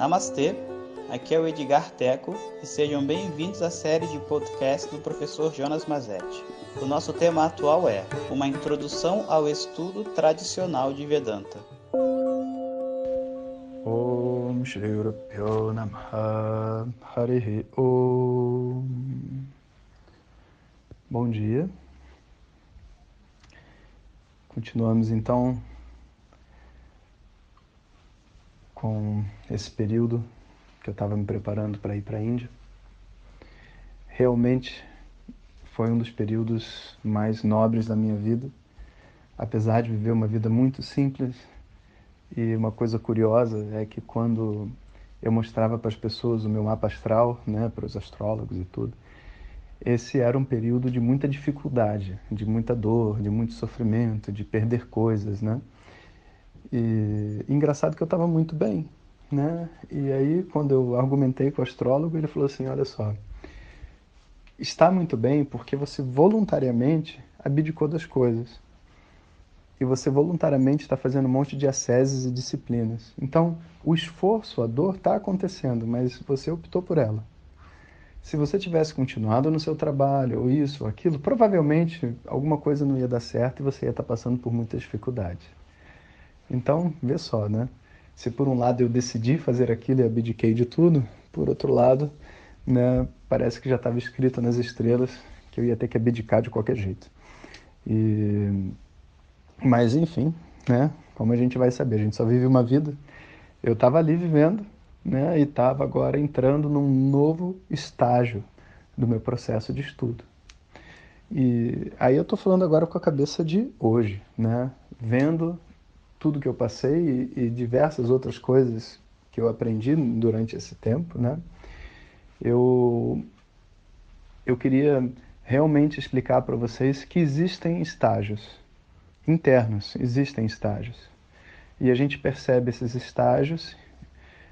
Namastê, aqui é o Edgar Teco e sejam bem-vindos à série de podcast do professor Jonas Mazetti. O nosso tema atual é Uma Introdução ao Estudo Tradicional de Vedanta. Om Shri Bom dia. Continuamos então com esse período que eu estava me preparando para ir para a Índia. Realmente foi um dos períodos mais nobres da minha vida, apesar de viver uma vida muito simples. E uma coisa curiosa é que quando eu mostrava para as pessoas o meu mapa astral, né, para os astrólogos e tudo, esse era um período de muita dificuldade, de muita dor, de muito sofrimento, de perder coisas, né? E engraçado que eu estava muito bem, né? E aí quando eu argumentei com o astrólogo, ele falou assim, olha só, está muito bem porque você voluntariamente abdicou das coisas. E você voluntariamente está fazendo um monte de asceses e disciplinas. Então, o esforço, a dor está acontecendo, mas você optou por ela. Se você tivesse continuado no seu trabalho, ou isso, ou aquilo, provavelmente alguma coisa não ia dar certo e você ia estar passando por muita dificuldade. Então, vê só, né? Se por um lado eu decidi fazer aquilo e abdiquei de tudo, por outro lado, né, parece que já estava escrito nas estrelas que eu ia ter que abdicar de qualquer jeito. E... Mas, enfim, né? Como a gente vai saber? A gente só vive uma vida. Eu estava ali vivendo, né? E estava agora entrando num novo estágio do meu processo de estudo. E aí eu estou falando agora com a cabeça de hoje, né? Vendo tudo que eu passei e, e, diversas outras coisas que eu aprendi durante esse tempo, né? Eu eu queria realmente explicar para vocês que existem estágios internos, existem estágios. E a gente percebe esses estágios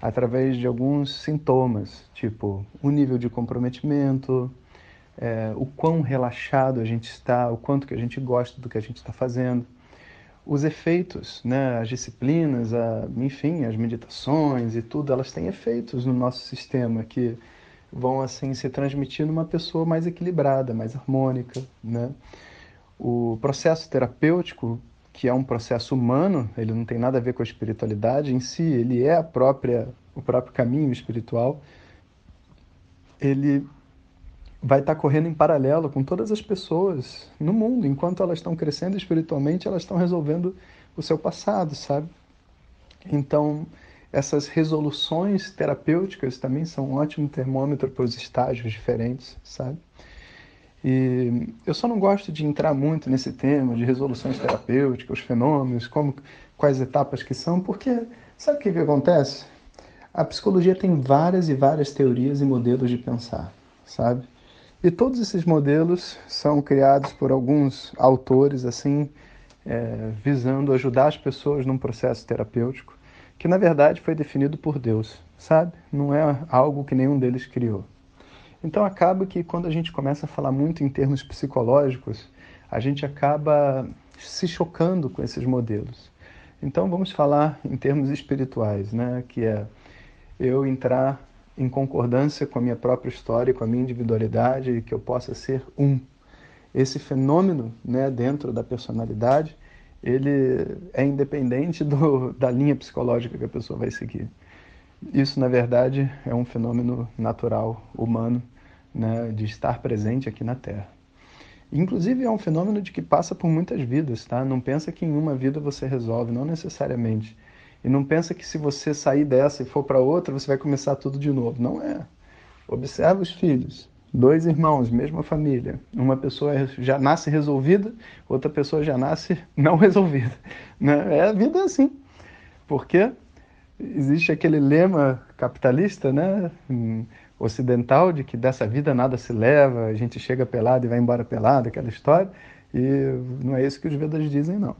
através de alguns sintomas, tipo o nível de comprometimento, é, o quão relaxado a gente está, o quanto que a gente gosta do que a gente está fazendo os efeitos, né, as disciplinas, a, enfim, as meditações e tudo, elas têm efeitos no nosso sistema que vão assim se transmitir numa pessoa mais equilibrada, mais harmônica, né? O processo terapêutico, que é um processo humano, ele não tem nada a ver com a espiritualidade em si, ele é a própria o próprio caminho espiritual. Ele vai estar correndo em paralelo com todas as pessoas no mundo. Enquanto elas estão crescendo espiritualmente, elas estão resolvendo o seu passado, sabe? Então, essas resoluções terapêuticas também são um ótimo termômetro para os estágios diferentes, sabe? E eu só não gosto de entrar muito nesse tema de resoluções terapêuticas, os fenômenos, como, quais etapas que são, porque sabe o que, que acontece? A psicologia tem várias e várias teorias e modelos de pensar, sabe? E todos esses modelos são criados por alguns autores, assim, é, visando ajudar as pessoas num processo terapêutico, que na verdade foi definido por Deus, sabe? Não é algo que nenhum deles criou. Então acaba que quando a gente começa a falar muito em termos psicológicos, a gente acaba se chocando com esses modelos. Então vamos falar em termos espirituais, né? Que é eu entrar em concordância com a minha própria história, com a minha individualidade, e que eu possa ser um. Esse fenômeno, né, dentro da personalidade, ele é independente do, da linha psicológica que a pessoa vai seguir. Isso, na verdade, é um fenômeno natural, humano, né, de estar presente aqui na Terra. Inclusive, é um fenômeno de que passa por muitas vidas, tá? Não pensa que em uma vida você resolve, não necessariamente. E não pensa que se você sair dessa e for para outra, você vai começar tudo de novo. Não é. Observa os filhos. Dois irmãos, mesma família. Uma pessoa já nasce resolvida, outra pessoa já nasce não resolvida. Né? É a vida assim. Porque existe aquele lema capitalista, né? ocidental, de que dessa vida nada se leva, a gente chega pelado e vai embora pelado, aquela história. E não é isso que os Vedas dizem, não.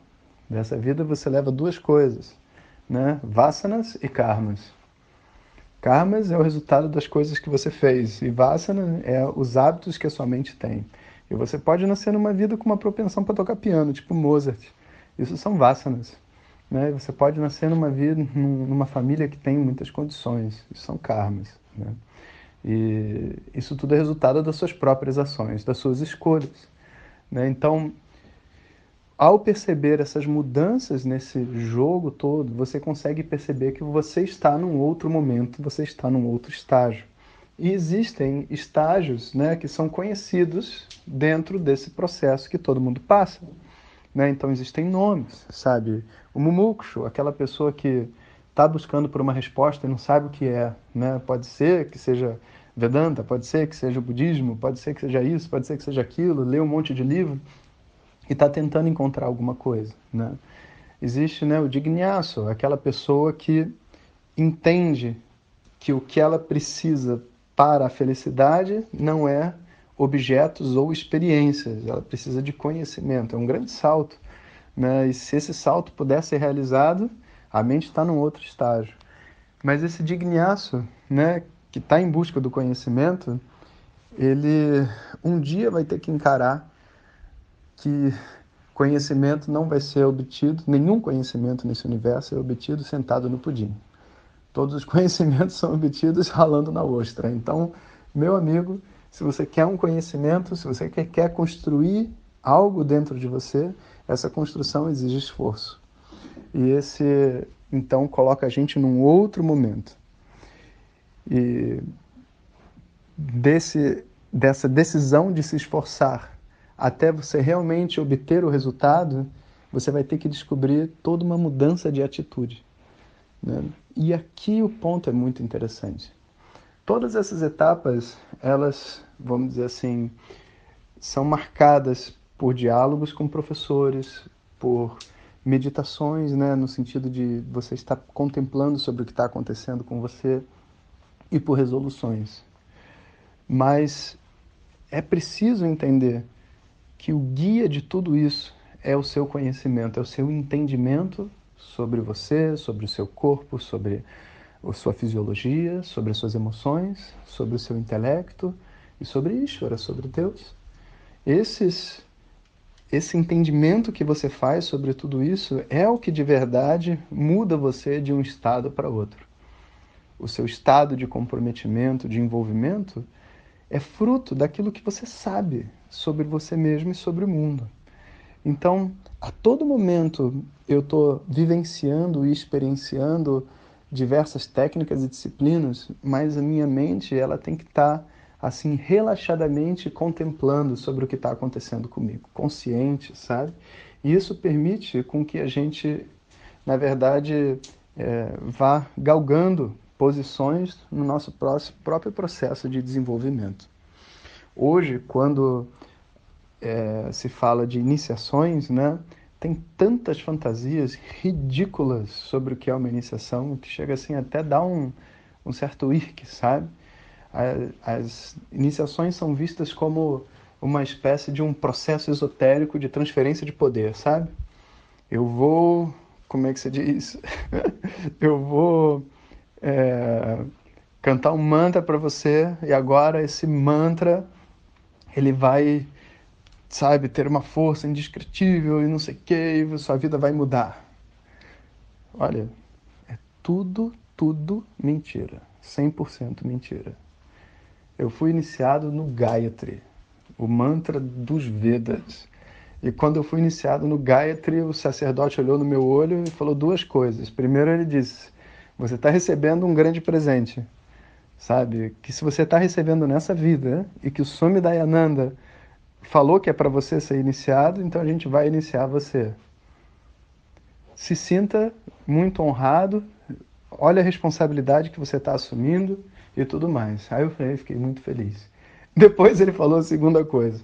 Dessa vida você leva duas coisas né? Vasanas e karmas. Karmas é o resultado das coisas que você fez e vasana é os hábitos que a sua mente tem. E você pode nascer numa vida com uma propensão para tocar piano, tipo Mozart. Isso são vasanas. Né? Você pode nascer numa vida, numa família que tem muitas condições, isso são karmas. Né? E isso tudo é resultado das suas próprias ações, das suas escolhas. Né? Então, ao perceber essas mudanças nesse jogo todo, você consegue perceber que você está num outro momento, você está num outro estágio. E existem estágios né, que são conhecidos dentro desse processo que todo mundo passa. Né? Então existem nomes, sabe? O mumukshu, aquela pessoa que está buscando por uma resposta e não sabe o que é. Né? Pode ser que seja Vedanta, pode ser que seja budismo, pode ser que seja isso, pode ser que seja aquilo, lê um monte de livro e está tentando encontrar alguma coisa. Né? Existe né, o dignaço, aquela pessoa que entende que o que ela precisa para a felicidade não é objetos ou experiências, ela precisa de conhecimento. É um grande salto. Né? E se esse salto puder ser realizado, a mente está num outro estágio. Mas esse dignaço, né, que está em busca do conhecimento, ele um dia vai ter que encarar que conhecimento não vai ser obtido, nenhum conhecimento nesse universo é obtido sentado no pudim. Todos os conhecimentos são obtidos ralando na ostra. Então, meu amigo, se você quer um conhecimento, se você quer construir algo dentro de você, essa construção exige esforço. E esse, então, coloca a gente num outro momento. E desse, dessa decisão de se esforçar até você realmente obter o resultado, você vai ter que descobrir toda uma mudança de atitude. Né? E aqui o ponto é muito interessante. Todas essas etapas, elas, vamos dizer assim, são marcadas por diálogos com professores, por meditações, né, no sentido de você estar contemplando sobre o que está acontecendo com você e por resoluções. Mas é preciso entender que o guia de tudo isso é o seu conhecimento, é o seu entendimento sobre você, sobre o seu corpo, sobre a sua fisiologia, sobre as suas emoções, sobre o seu intelecto e sobre Ishvara, sobre Deus. Esses, esse entendimento que você faz sobre tudo isso é o que de verdade muda você de um estado para outro. O seu estado de comprometimento, de envolvimento, é fruto daquilo que você sabe sobre você mesmo e sobre o mundo. Então, a todo momento eu estou vivenciando e experienciando diversas técnicas e disciplinas, mas a minha mente ela tem que estar tá, assim relaxadamente contemplando sobre o que está acontecendo comigo, consciente, sabe? E isso permite com que a gente, na verdade, é, vá galgando posições no nosso próprio processo de desenvolvimento. Hoje, quando é, se fala de iniciações, né? tem tantas fantasias ridículas sobre o que é uma iniciação que chega assim até dar um, um certo irque, sabe? As iniciações são vistas como uma espécie de um processo esotérico de transferência de poder, sabe? Eu vou, como é que se diz? Eu vou é, cantar um mantra para você e agora esse mantra ele vai sabe, ter uma força indescritível e não sei o que, e sua vida vai mudar. Olha, é tudo, tudo mentira. 100% mentira. Eu fui iniciado no Gayatri, o mantra dos Vedas. E quando eu fui iniciado no Gayatri, o sacerdote olhou no meu olho e falou duas coisas. Primeiro, ele disse: Você está recebendo um grande presente. Sabe? Que se você está recebendo nessa vida e que o Swami Dayananda falou que é para você ser iniciado, então a gente vai iniciar você. Se sinta muito honrado, olha a responsabilidade que você está assumindo e tudo mais. Aí eu falei, fiquei muito feliz. Depois ele falou a segunda coisa: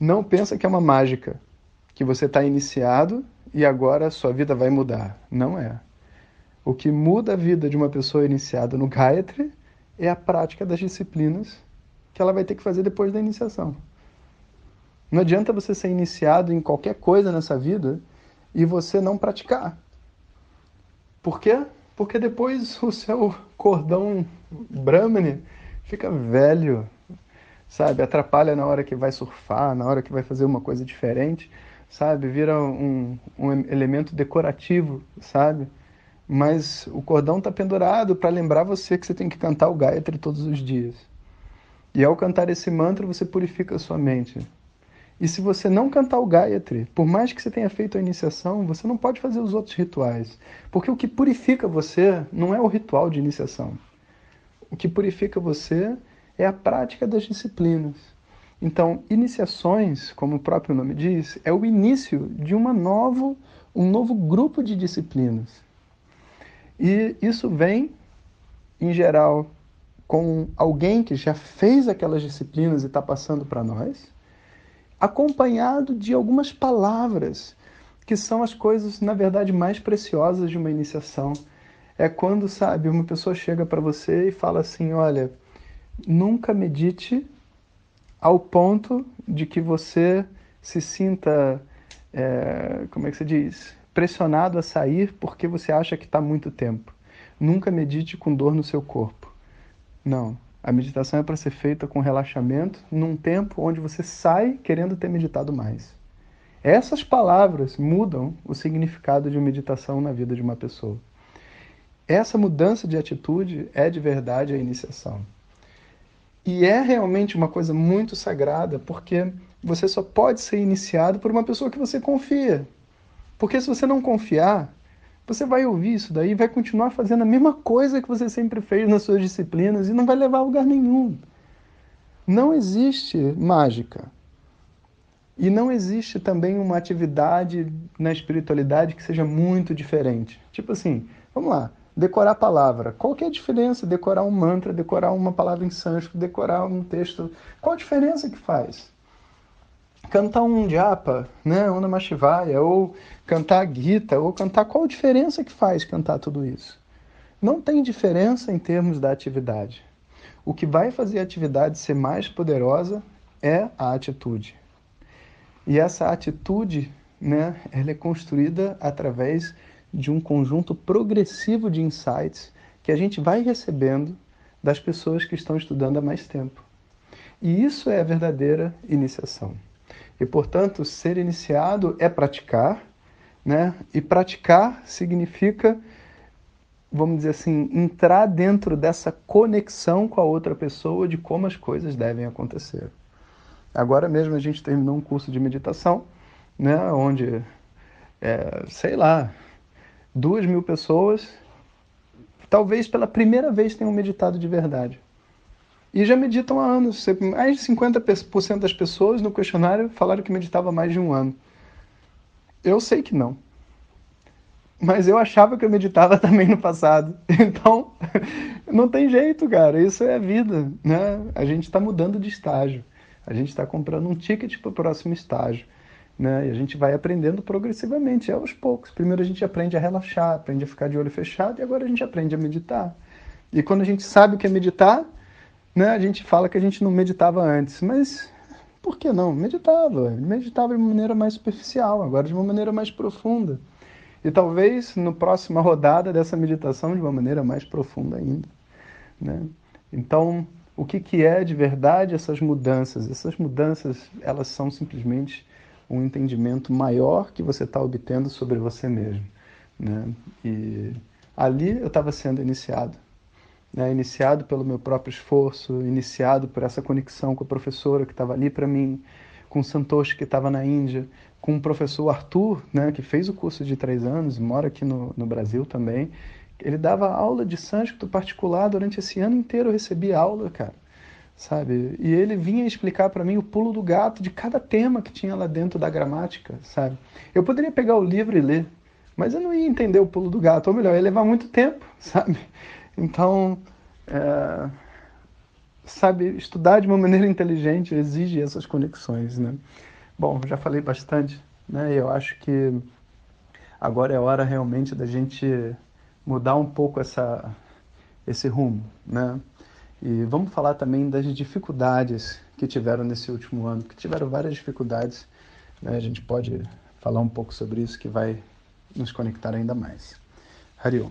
não pensa que é uma mágica, que você está iniciado e agora a sua vida vai mudar. Não é. O que muda a vida de uma pessoa iniciada no Gayatri é a prática das disciplinas que ela vai ter que fazer depois da iniciação. Não adianta você ser iniciado em qualquer coisa nessa vida e você não praticar. Por quê? Porque depois o seu cordão Brahmani fica velho, sabe? Atrapalha na hora que vai surfar, na hora que vai fazer uma coisa diferente. sabe? Vira um, um elemento decorativo, sabe? Mas o cordão está pendurado para lembrar você que você tem que cantar o Gayatri todos os dias. E ao cantar esse mantra, você purifica a sua mente. E se você não cantar o Gayatri, por mais que você tenha feito a iniciação, você não pode fazer os outros rituais. Porque o que purifica você não é o ritual de iniciação. O que purifica você é a prática das disciplinas. Então, iniciações, como o próprio nome diz, é o início de uma novo, um novo grupo de disciplinas. E isso vem, em geral, com alguém que já fez aquelas disciplinas e está passando para nós, acompanhado de algumas palavras, que são as coisas, na verdade, mais preciosas de uma iniciação. É quando, sabe, uma pessoa chega para você e fala assim: olha, nunca medite ao ponto de que você se sinta, é, como é que se diz, pressionado a sair porque você acha que está muito tempo. Nunca medite com dor no seu corpo. Não. A meditação é para ser feita com relaxamento num tempo onde você sai querendo ter meditado mais. Essas palavras mudam o significado de meditação na vida de uma pessoa. Essa mudança de atitude é de verdade a iniciação. E é realmente uma coisa muito sagrada, porque você só pode ser iniciado por uma pessoa que você confia. Porque se você não confiar, você vai ouvir isso daí vai continuar fazendo a mesma coisa que você sempre fez nas suas disciplinas e não vai levar a lugar nenhum. Não existe mágica. E não existe também uma atividade na espiritualidade que seja muito diferente. Tipo assim, vamos lá decorar a palavra. Qual que é a diferença? Decorar um mantra, decorar uma palavra em sânscrito, decorar um texto. Qual a diferença que faz? Cantar um japa, né, um namashivaya, ou cantar Gita, ou cantar qual a diferença que faz cantar tudo isso? Não tem diferença em termos da atividade. O que vai fazer a atividade ser mais poderosa é a atitude. E essa atitude, né, ela é construída através de um conjunto progressivo de insights que a gente vai recebendo das pessoas que estão estudando há mais tempo. E isso é a verdadeira iniciação. E, portanto, ser iniciado é praticar, né? E praticar significa, vamos dizer assim, entrar dentro dessa conexão com a outra pessoa de como as coisas devem acontecer. Agora mesmo a gente terminou um curso de meditação, né? Onde, é, sei lá, duas mil pessoas, talvez pela primeira vez tenham meditado de verdade. E já meditam há anos. Mais de 50% das pessoas no questionário falaram que meditava mais de um ano. Eu sei que não. Mas eu achava que eu meditava também no passado. Então, não tem jeito, cara. Isso é a vida. Né? A gente está mudando de estágio. A gente está comprando um ticket para o próximo estágio. Né? E a gente vai aprendendo progressivamente, aos poucos. Primeiro a gente aprende a relaxar, aprende a ficar de olho fechado e agora a gente aprende a meditar. E quando a gente sabe o que é meditar, né, a gente fala que a gente não meditava antes, mas por que não? Meditava, meditava de uma maneira mais superficial, agora de uma maneira mais profunda. E talvez no próxima rodada dessa meditação de uma maneira mais profunda ainda. Né? Então, o que, que é de verdade essas mudanças? Essas mudanças, elas são simplesmente um entendimento maior que você está obtendo sobre você mesmo. Né? E ali eu estava sendo iniciado. Né? Iniciado pelo meu próprio esforço, iniciado por essa conexão com a professora que estava ali para mim, com o Santoshi que estava na Índia, com o professor Arthur, né, que fez o curso de três anos, mora aqui no, no Brasil também. Ele dava aula de sânscrito particular durante esse ano inteiro, eu recebi aula, cara sabe? E ele vinha explicar para mim o pulo do gato de cada tema que tinha lá dentro da gramática, sabe? Eu poderia pegar o livro e ler, mas eu não ia entender o pulo do gato, ou melhor, ia levar muito tempo, sabe? Então, é, sabe, estudar de uma maneira inteligente exige essas conexões, né? Bom, já falei bastante, né? Eu acho que agora é hora realmente da gente mudar um pouco essa, esse rumo, né? E vamos falar também das dificuldades que tiveram nesse último ano, que tiveram várias dificuldades. Né? A gente pode falar um pouco sobre isso que vai nos conectar ainda mais. Hariom.